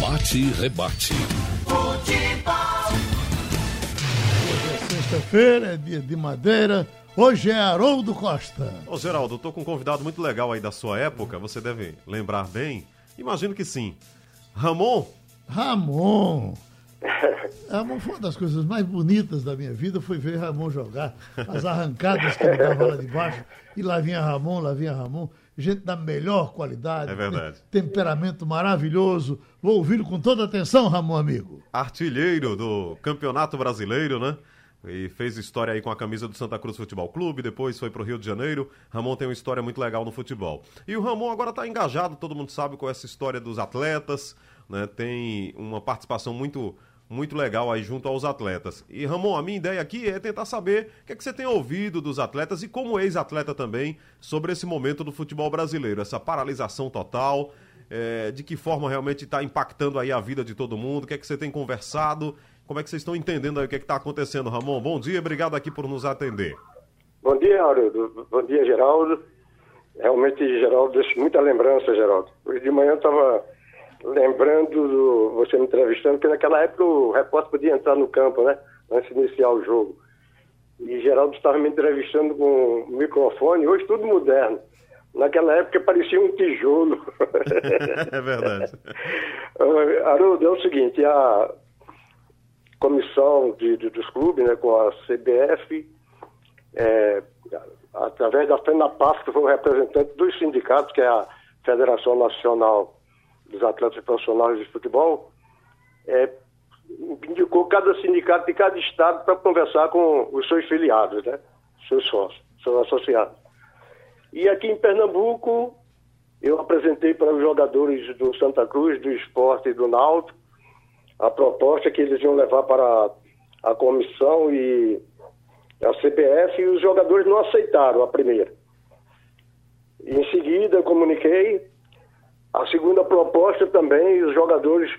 Bate e rebate. Futebol. Hoje é sexta-feira, é dia de madeira. Hoje é Haroldo Costa. Ô Geraldo, eu tô com um convidado muito legal aí da sua época, você deve lembrar bem. Imagino que sim. Ramon? Ramon. Ramon foi uma das coisas mais bonitas da minha vida, foi ver Ramon jogar. As arrancadas que ele dava lá de baixo. E lá vinha Ramon, lá vinha Ramon. Gente da melhor qualidade. É verdade. Temperamento maravilhoso. Vou ouvi-lo com toda atenção, Ramon, amigo. Artilheiro do Campeonato Brasileiro, né? E fez história aí com a camisa do Santa Cruz Futebol Clube, depois foi pro Rio de Janeiro. Ramon tem uma história muito legal no futebol. E o Ramon agora tá engajado, todo mundo sabe, com essa história dos atletas, né? Tem uma participação muito muito legal aí junto aos atletas. E Ramon, a minha ideia aqui é tentar saber o que, é que você tem ouvido dos atletas e como ex-atleta também sobre esse momento do futebol brasileiro, essa paralisação total, é, de que forma realmente está impactando aí a vida de todo mundo, o que é que você tem conversado, como é que vocês estão entendendo aí o que é está acontecendo, Ramon? Bom dia, obrigado aqui por nos atender. Bom dia, Haroldo. Bom dia, Geraldo. Realmente, Geraldo, deixa muita lembrança, Geraldo. Hoje de manhã eu estava lembrando do, você me entrevistando, porque naquela época o repórter podia entrar no campo, né? Antes de iniciar o jogo. E Geraldo estava me entrevistando com um microfone, hoje tudo moderno. Naquela época parecia um tijolo. é verdade. Haroldo, é o seguinte, a comissão de, de, dos clubes, né, com a CBF, é, através da FENAPAF, que foi o representante dos sindicatos, que é a Federação Nacional dos Atletas Profissionais de Futebol, é, indicou cada sindicato de cada estado para conversar com os seus filiados, né? seus sócios, seus associados. E aqui em Pernambuco, eu apresentei para os jogadores do Santa Cruz, do Esporte e do Náutico a proposta que eles iam levar para a comissão e a CBF e os jogadores não aceitaram a primeira. Em seguida eu comuniquei a segunda proposta também, os jogadores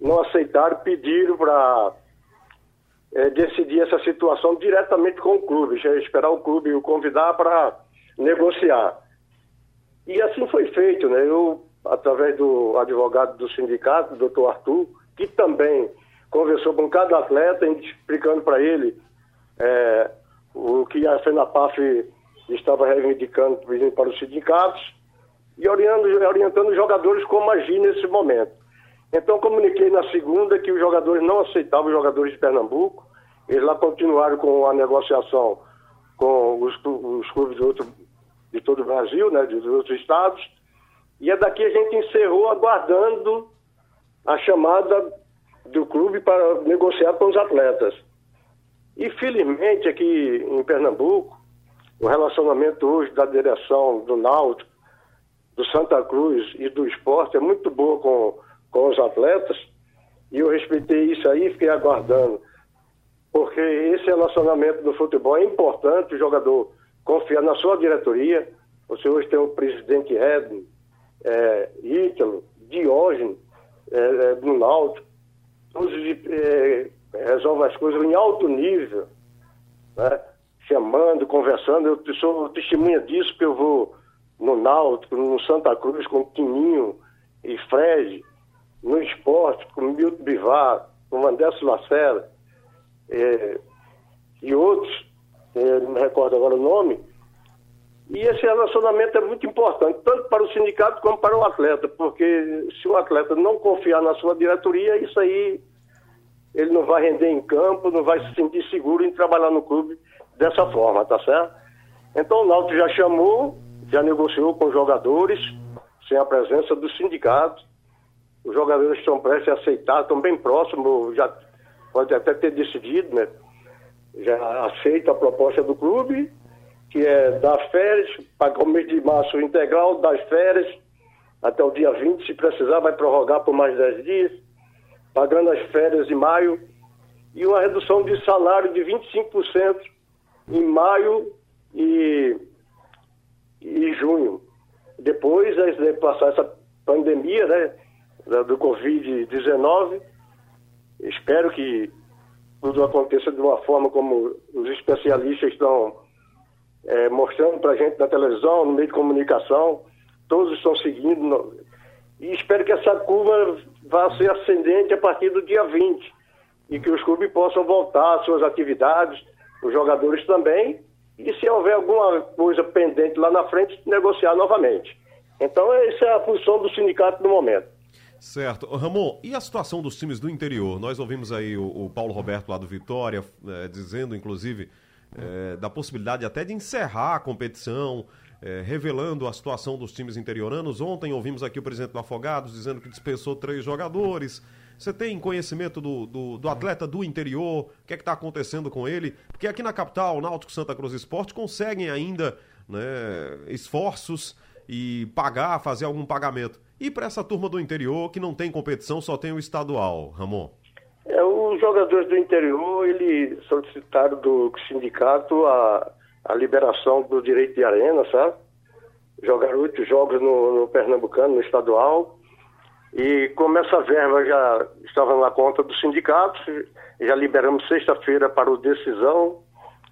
não aceitaram, pediram para é, decidir essa situação diretamente com o clube, já esperar o clube o convidar para negociar. E assim foi feito, né? Eu, através do advogado do sindicato, doutor Arthur, que também conversou com cada atleta, explicando para ele é, o que a FENAPAF estava reivindicando para os sindicatos, e orientando, orientando os jogadores como agir nesse momento. Então, comuniquei na segunda que os jogadores não aceitavam os jogadores de Pernambuco, eles lá continuaram com a negociação com os, os clubes de, outro, de todo o Brasil, né, de outros estados, e é daqui a gente encerrou aguardando a chamada do clube para negociar com os atletas. E felizmente aqui em Pernambuco, o relacionamento hoje da direção do Náutico do Santa Cruz e do esporte é muito boa com, com os atletas e eu respeitei isso aí e fiquei aguardando. Porque esse relacionamento do futebol é importante, o jogador confiar na sua diretoria. Você hoje tem o presidente Edno, é, Ítalo, Diógenes, é, é, do Náutico, todos é, resolvem as coisas em alto nível, né? chamando, conversando. Eu sou testemunha disso, porque eu vou no Náutico, no Santa Cruz com Tininho e Fred, no esporte com Milton Bivar, com Anderson Lacerda é, e outros, é, não me recordo agora o nome. E esse relacionamento é muito importante, tanto para o sindicato como para o atleta, porque se o atleta não confiar na sua diretoria, isso aí ele não vai render em campo, não vai se sentir seguro em trabalhar no clube dessa forma, tá certo? Então o Náutico já chamou, já negociou com jogadores, sem a presença do sindicato. Os jogadores estão prestes a aceitar, estão bem próximos, já pode até ter decidido, né? Já aceita a proposta do clube, que é dar férias, pagar o mês de março integral, das férias, até o dia 20, se precisar, vai prorrogar por mais 10 dias, pagando as férias em maio, e uma redução de salário de 25% em maio e e junho. Depois de passar essa pandemia, né, do Covid-19, espero que tudo aconteça de uma forma como os especialistas estão é, mostrando para a gente na televisão, no meio de comunicação, todos estão seguindo. No... E espero que essa curva vá ser ascendente a partir do dia 20 e que os clubes possam voltar às suas atividades, os jogadores também, e se houver alguma coisa pendente lá na frente, negociar novamente. Então, essa é a função do sindicato no momento. Certo. Ramon, e a situação dos times do interior? Nós ouvimos aí o, o Paulo Roberto lá do Vitória é, dizendo, inclusive, é, da possibilidade até de encerrar a competição, é, revelando a situação dos times interioranos. Ontem ouvimos aqui o presidente do Afogados dizendo que dispensou três jogadores. Você tem conhecimento do, do, do atleta do interior? O que é que está acontecendo com ele? Porque aqui na capital, o Náutico Santa Cruz Esporte conseguem ainda né, esforços e pagar, fazer algum pagamento. E para essa turma do interior que não tem competição, só tem o estadual, Ramon? É, os jogadores do interior, eles solicitaram do sindicato a, a liberação do direito de arena, sabe? Jogaram oito jogos no, no Pernambucano, no estadual. E como essa verba já estava na conta do sindicato, já liberamos sexta-feira para o Decisão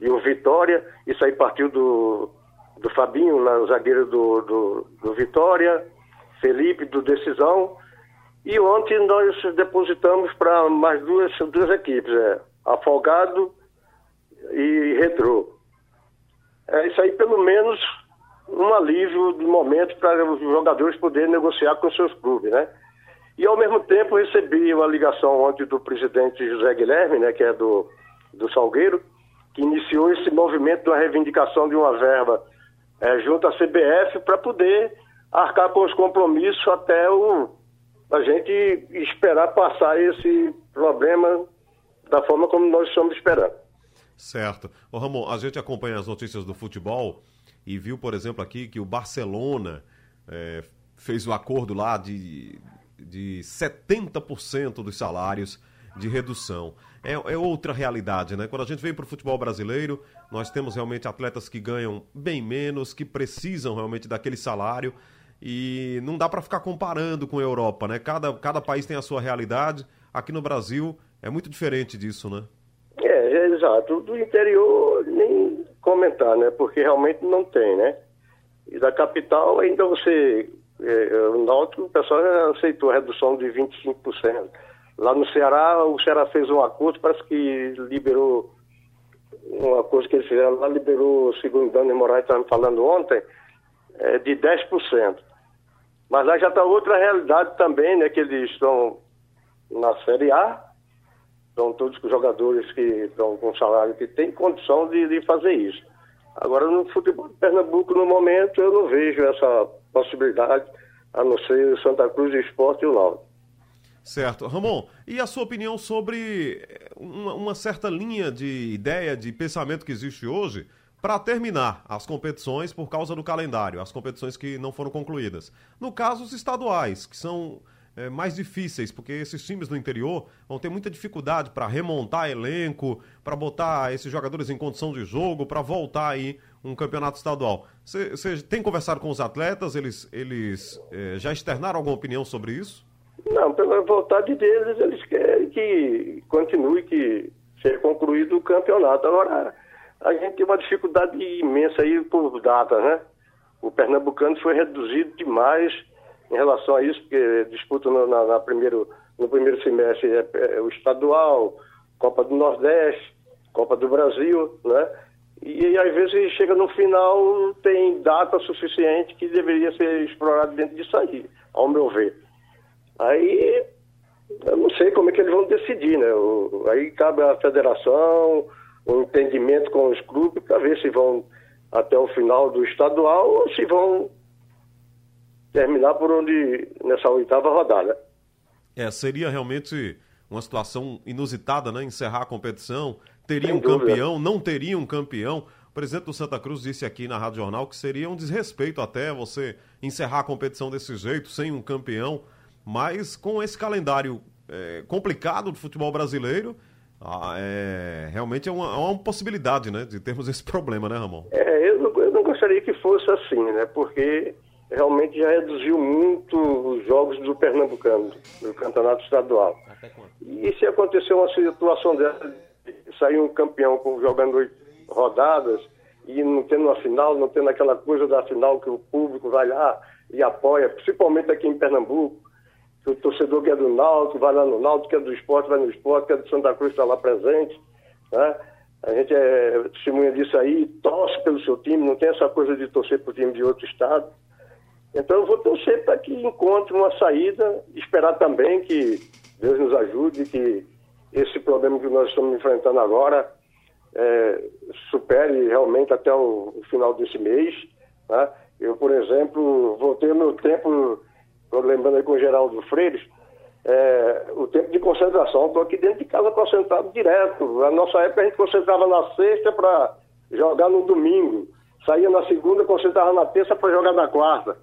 e o Vitória. Isso aí partiu do, do Fabinho, o zagueiro do, do, do Vitória Felipe do Decisão. E ontem nós depositamos para mais duas, duas equipes, é, Afogado e Retrô. É isso aí, pelo menos, um alívio de momento para os jogadores poderem negociar com seus clubes, né? E ao mesmo tempo recebi uma ligação ontem do presidente José Guilherme, né, que é do, do Salgueiro, que iniciou esse movimento uma reivindicação de uma verba é, junto à CBF para poder arcar com os compromissos até o, a gente esperar passar esse problema da forma como nós estamos esperando. Certo. Ô Ramon, a gente acompanha as notícias do futebol e viu, por exemplo, aqui que o Barcelona é, fez o um acordo lá de, de 70% dos salários de redução. É, é, outra realidade, né? Quando a gente vem para o futebol brasileiro, nós temos realmente atletas que ganham bem menos, que precisam realmente daquele salário e não dá para ficar comparando com a Europa, né? Cada, cada país tem a sua realidade. Aqui no Brasil é muito diferente disso, né? É, é exato. Do interior nem comentar, né? Porque realmente não tem, né? E da capital ainda você... É o Náutico, o pessoal aceitou a redução de 25%. Lá no Ceará, o Ceará fez um acordo, parece que liberou uma coisa que eles fizeram lá, liberou, segundo o Dani Moraes estava falando ontem, é, de 10%. Mas lá já está outra realidade também, né? Que eles estão na Série A, são todos os jogadores que estão com salário que têm condição de, de fazer isso. Agora, no futebol de Pernambuco, no momento, eu não vejo essa possibilidade, a não ser o Santa Cruz, o Esporte e o Náutico. Certo. Ramon, e a sua opinião sobre uma, uma certa linha de ideia, de pensamento que existe hoje para terminar as competições por causa do calendário, as competições que não foram concluídas. No caso, os estaduais, que são é, mais difíceis, porque esses times do interior vão ter muita dificuldade para remontar elenco, para botar esses jogadores em condição de jogo, para voltar aí um campeonato estadual. Você tem conversado com os atletas? Eles, eles é, já externaram alguma opinião sobre isso? Não, pela vontade deles, eles querem que continue, que seja concluído o campeonato. Agora, a gente tem uma dificuldade imensa aí por data, né? O pernambucano foi reduzido demais em relação a isso, porque disputa no, na, na primeiro, no primeiro semestre é, é, o estadual, Copa do Nordeste, Copa do Brasil, né? E, e às vezes chega no final, tem data suficiente que deveria ser explorado dentro disso aí, ao meu ver. Aí eu não sei como é que eles vão decidir, né? O, aí cabe à federação, um entendimento com os clubes para ver se vão até o final do estadual ou se vão terminar por onde nessa oitava rodada. É, seria realmente uma situação inusitada, né? Encerrar a competição, teria um campeão, não teria um campeão. O presidente do Santa Cruz disse aqui na Rádio Jornal que seria um desrespeito até você encerrar a competição desse jeito, sem um campeão. Mas com esse calendário é, complicado do futebol brasileiro, ah, é, realmente é uma, é uma, possibilidade, né, de termos esse problema, né, Ramon? É, eu não, eu não gostaria que fosse assim, né, porque realmente já reduziu muito os jogos do Pernambucano, do campeonato estadual. E se acontecer uma situação dessa, sair um campeão jogando rodadas e não tendo uma final, não tendo aquela coisa da final que o público vai lá e apoia, principalmente aqui em Pernambuco. O torcedor que é do Náutico vai lá no Náutico, que é do esporte vai no esporte, que é do Santa Cruz está lá presente. Né? A gente é testemunha disso aí, torce pelo seu time, não tem essa coisa de torcer para o time de outro estado. Então eu vou torcer para que encontre uma saída, esperar também que Deus nos ajude, que esse problema que nós estamos enfrentando agora é, supere realmente até o, o final desse mês. Né? Eu, por exemplo, voltei o meu tempo, lembrando aí com o Geraldo Freires, é, o tempo de concentração. Estou aqui dentro de casa concentrado direto. Na nossa época a gente concentrava na sexta para jogar no domingo. Saía na segunda, concentrava na terça para jogar na quarta.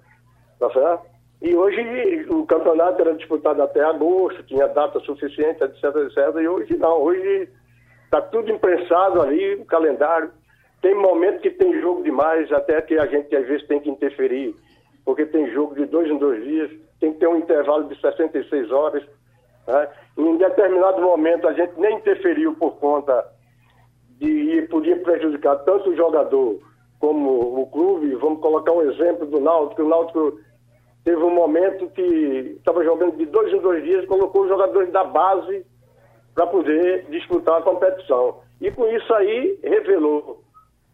Tá certo? E hoje o campeonato era disputado até agosto, tinha data suficiente, etc, etc. E hoje não, hoje está tudo imprensado ali, o calendário. Tem momento que tem jogo demais, até que a gente às vezes tem que interferir, porque tem jogo de dois em dois dias, tem que ter um intervalo de 66 horas. Né? Em determinado momento a gente nem interferiu por conta de podia prejudicar tanto o jogador como o clube. Vamos colocar um exemplo do Náutico. O Náutico teve um momento que estava jogando de dois em dois dias, colocou os jogadores da base para poder disputar a competição. E com isso aí revelou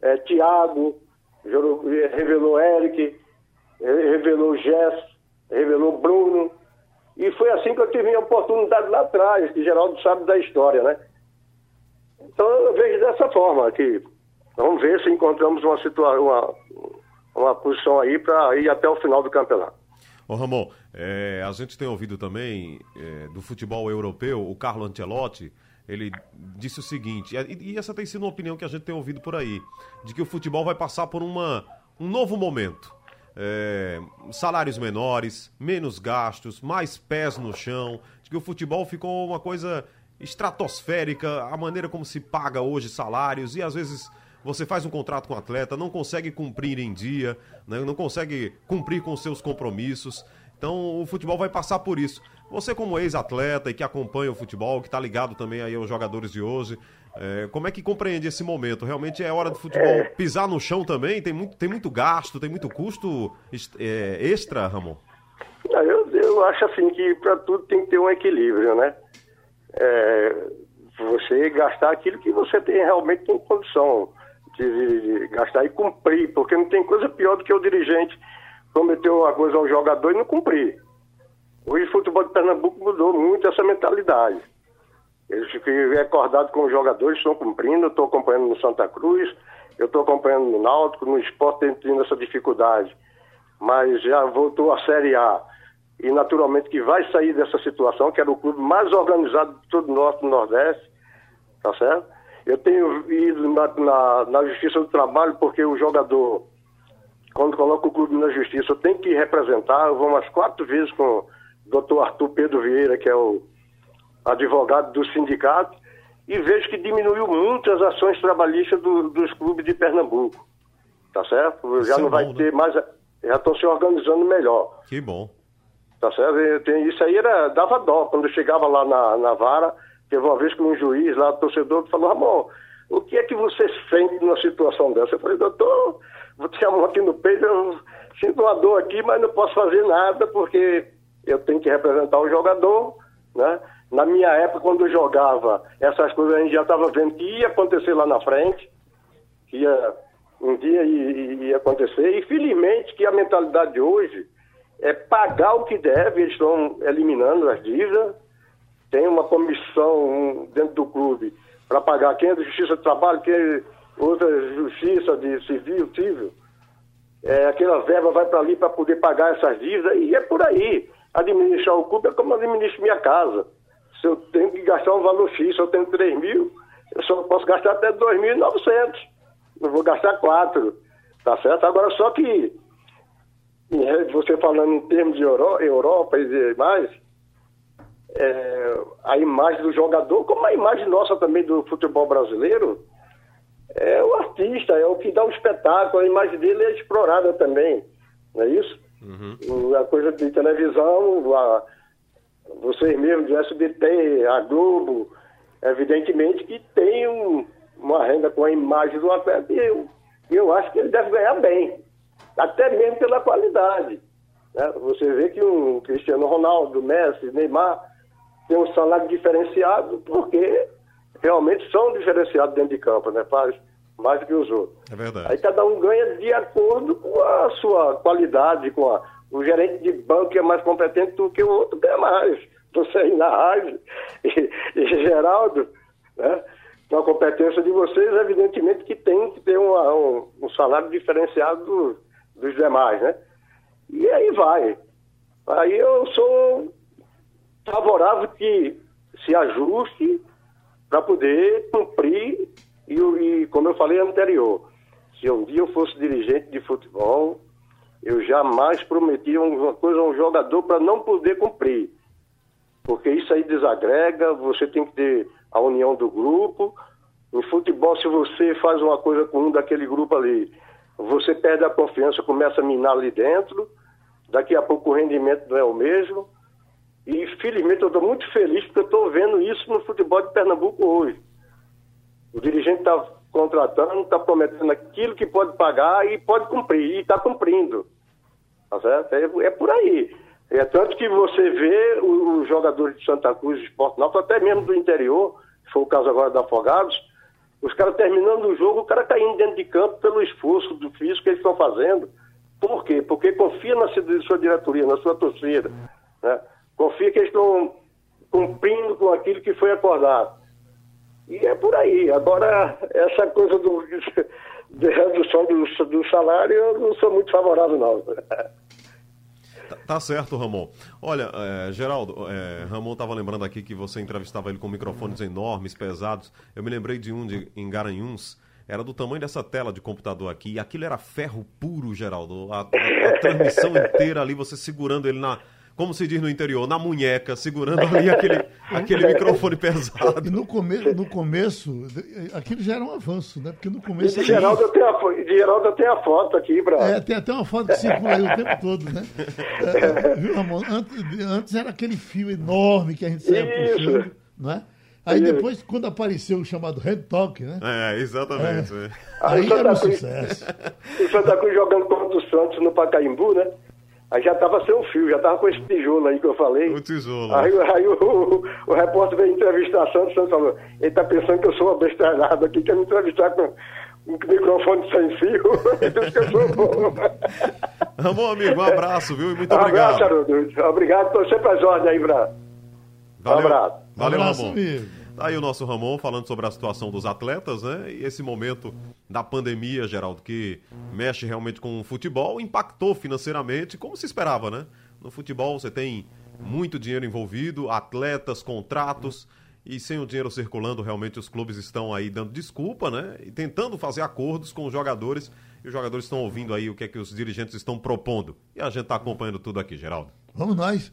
é, Thiago, revelou Eric, revelou Jess, revelou Bruno. E foi assim que eu tive a oportunidade lá atrás, que Geraldo sabe da história, né? Então eu vejo dessa forma que vamos ver se encontramos uma situação, uma, uma posição aí para ir até o final do campeonato. Ô Ramon, é, a gente tem ouvido também é, do futebol europeu, o Carlo Ancelotti, ele disse o seguinte, e, e, essa tem sido uma opinião que a gente tem ouvido por aí, de que o futebol vai passar por uma, um novo momento. É, salários menores, menos gastos, mais pés no chão, de que o futebol ficou uma coisa estratosférica, a maneira como se paga hoje salários e às vezes você faz um contrato com o atleta, não consegue cumprir em dia, né? não consegue cumprir com seus compromissos. Então o futebol vai passar por isso. Você como ex-atleta e que acompanha o futebol, que está ligado também aí aos jogadores de hoje, é, como é que compreende esse momento? Realmente é hora do futebol é... pisar no chão também? Tem muito, tem muito gasto, tem muito custo é, extra, Ramon? Eu, eu acho assim que para tudo tem que ter um equilíbrio, né? É, você gastar aquilo que você tem realmente tem condição de, de, gastar e cumprir, porque não tem coisa pior do que o dirigente prometer uma coisa ao jogador e não cumprir. Hoje o futebol de Pernambuco mudou muito essa mentalidade. Eles ficam recordados com os jogadores, estão cumprindo, estou acompanhando no Santa Cruz, eu estou acompanhando no Náutico, no esporte tem tendo essa dificuldade, mas já voltou à Série A. E naturalmente que vai sair dessa situação, que era o clube mais organizado de todo o Norte e Nordeste, tá certo? Eu tenho ido na, na, na, Justiça do Trabalho porque o jogador, quando coloca o clube na Justiça, tem que representar. Eu vou umas quatro vezes com o doutor Arthur Pedro Vieira, que é o advogado do sindicato, e vejo que diminuiu muito as ações trabalhistas do, dos clubes de Pernambuco. Tá certo? Já isso não vai bom, ter né? mais. Já estão se organizando melhor. Que bom. Tá certo? Isso aí era, dava dó. Quando eu chegava lá na, na vara, Teve uma vez que um juiz lá, torcedor, falou, Ramon, o que é que você sente numa situação dessa? Eu falei, doutor, vou te chamar aqui no peito, eu sinto uma dor aqui, mas não posso fazer nada porque eu tenho que representar o jogador, né? Na minha época, quando eu jogava, essas coisas a gente já estava vendo que ia acontecer lá na frente, que ia, um dia ia, ia acontecer, e felizmente que a mentalidade de hoje é pagar o que deve, eles estão eliminando as dívidas, tem uma comissão dentro do clube para pagar quem é da Justiça do Trabalho, quem é outra Justiça de Civil, Civil. É, aquela verba vai para ali para poder pagar essas dívidas e é por aí. Administrar o clube é como administro minha casa. Se eu tenho que gastar um valor X, se eu tenho 3 mil, eu só posso gastar até 2.900. Não vou gastar 4. Tá certo? Agora, só que, você falando em termos de Euro, Europa e mais, é, a imagem do jogador, como a imagem nossa também do futebol brasileiro, é o artista, é o que dá o espetáculo, a imagem dele é explorada também, não é isso? Uhum. A coisa de televisão, a, vocês mesmos do SBT, a Globo, evidentemente que tem um, uma renda com a imagem do atleta e eu, eu acho que ele deve ganhar bem, até mesmo pela qualidade. Né? Você vê que um Cristiano Ronaldo, Messi, Neymar tem um salário diferenciado porque realmente são diferenciados dentro de campo, né? Faz mais do que os outros. É verdade. Aí cada um ganha de acordo com a sua qualidade, com a, o gerente de banco é mais competente do que o outro ganha mais. Você aí na rádio e, e Geraldo, né? Com a competência de vocês, evidentemente que tem que ter uma, um, um, salário diferenciado do, dos demais, né? E aí vai. Aí eu sou favorável que se ajuste para poder cumprir, e, e como eu falei anterior, se um dia eu fosse dirigente de futebol, eu jamais prometia uma coisa a um jogador para não poder cumprir. Porque isso aí desagrega, você tem que ter a união do grupo. Em futebol, se você faz uma coisa com um daquele grupo ali, você perde a confiança, começa a minar ali dentro, daqui a pouco o rendimento não é o mesmo. E felizmente eu estou muito feliz porque eu estou vendo isso no futebol de Pernambuco hoje. O dirigente está contratando, está prometendo aquilo que pode pagar e pode cumprir, e está cumprindo. Tá certo? É, é, por aí. É tanto que você vê os jogadores de Santa Cruz, de Esporte Náutico, até mesmo do interior, foi o caso agora da Afogados, os caras terminando o jogo, o cara caindo tá dentro de campo pelo esforço do físico que eles estão fazendo. Por quê? Porque confia na sua diretoria, na sua torcida. Né? Confia que eles estão cumprindo com aquilo que foi acordado. E é por aí. Agora, essa coisa do, de redução do, do salário, eu não sou muito favorável, não. Tá, tá certo, Ramon. Olha, é, Geraldo, é, Ramon estava lembrando aqui que você entrevistava ele com microfones enormes, pesados. Eu me lembrei de um de, em Garanhuns, era do tamanho dessa tela de computador aqui, e aquilo era ferro puro, Geraldo. A, a, a transmissão inteira ali, você segurando ele na, como se diz no interior, na munheca, segurando ali aquele, aquele microfone pesado. E no, come, no começo, aquilo já era um avanço, né? Porque no começo. De Geraldo, eu tenho a, de Geraldo eu tenho a foto aqui, pra... É, tem até uma foto que circula aí o tempo todo, né? É, viu, Ramon? Antes, antes, era aquele fio enorme que a gente saia puxando, não é? Aí depois, quando apareceu o chamado Red Talk, né? É, exatamente. É. Aí, aí era um sucesso. O Santa Cruz jogando contra o Santos no Pacaembu, né? Aí já estava sem o fio, já estava com esse tijolo aí que eu falei. O tijolo. Aí, aí o, o, o, repórter veio entrevistar a Santos, Santos falou, ele está pensando que eu sou uma bestalhada aqui, quer me entrevistar com um microfone sem fio. Ele que eu sou bom. Ramon, amigo, um abraço, viu? E muito um obrigado. Abraço, Haroldo. Obrigado, estou sempre às ordens aí, Bra. Valeu. Um abraço. Valeu, um abraço, Ramon. Amigo. Tá aí o nosso Ramon falando sobre a situação dos atletas, né? E esse momento da pandemia, Geraldo, que mexe realmente com o futebol, impactou financeiramente, como se esperava, né? No futebol você tem muito dinheiro envolvido, atletas, contratos, e sem o dinheiro circulando, realmente os clubes estão aí dando desculpa, né? E tentando fazer acordos com os jogadores, e os jogadores estão ouvindo aí o que é que os dirigentes estão propondo. E a gente está acompanhando tudo aqui, Geraldo. Vamos nós.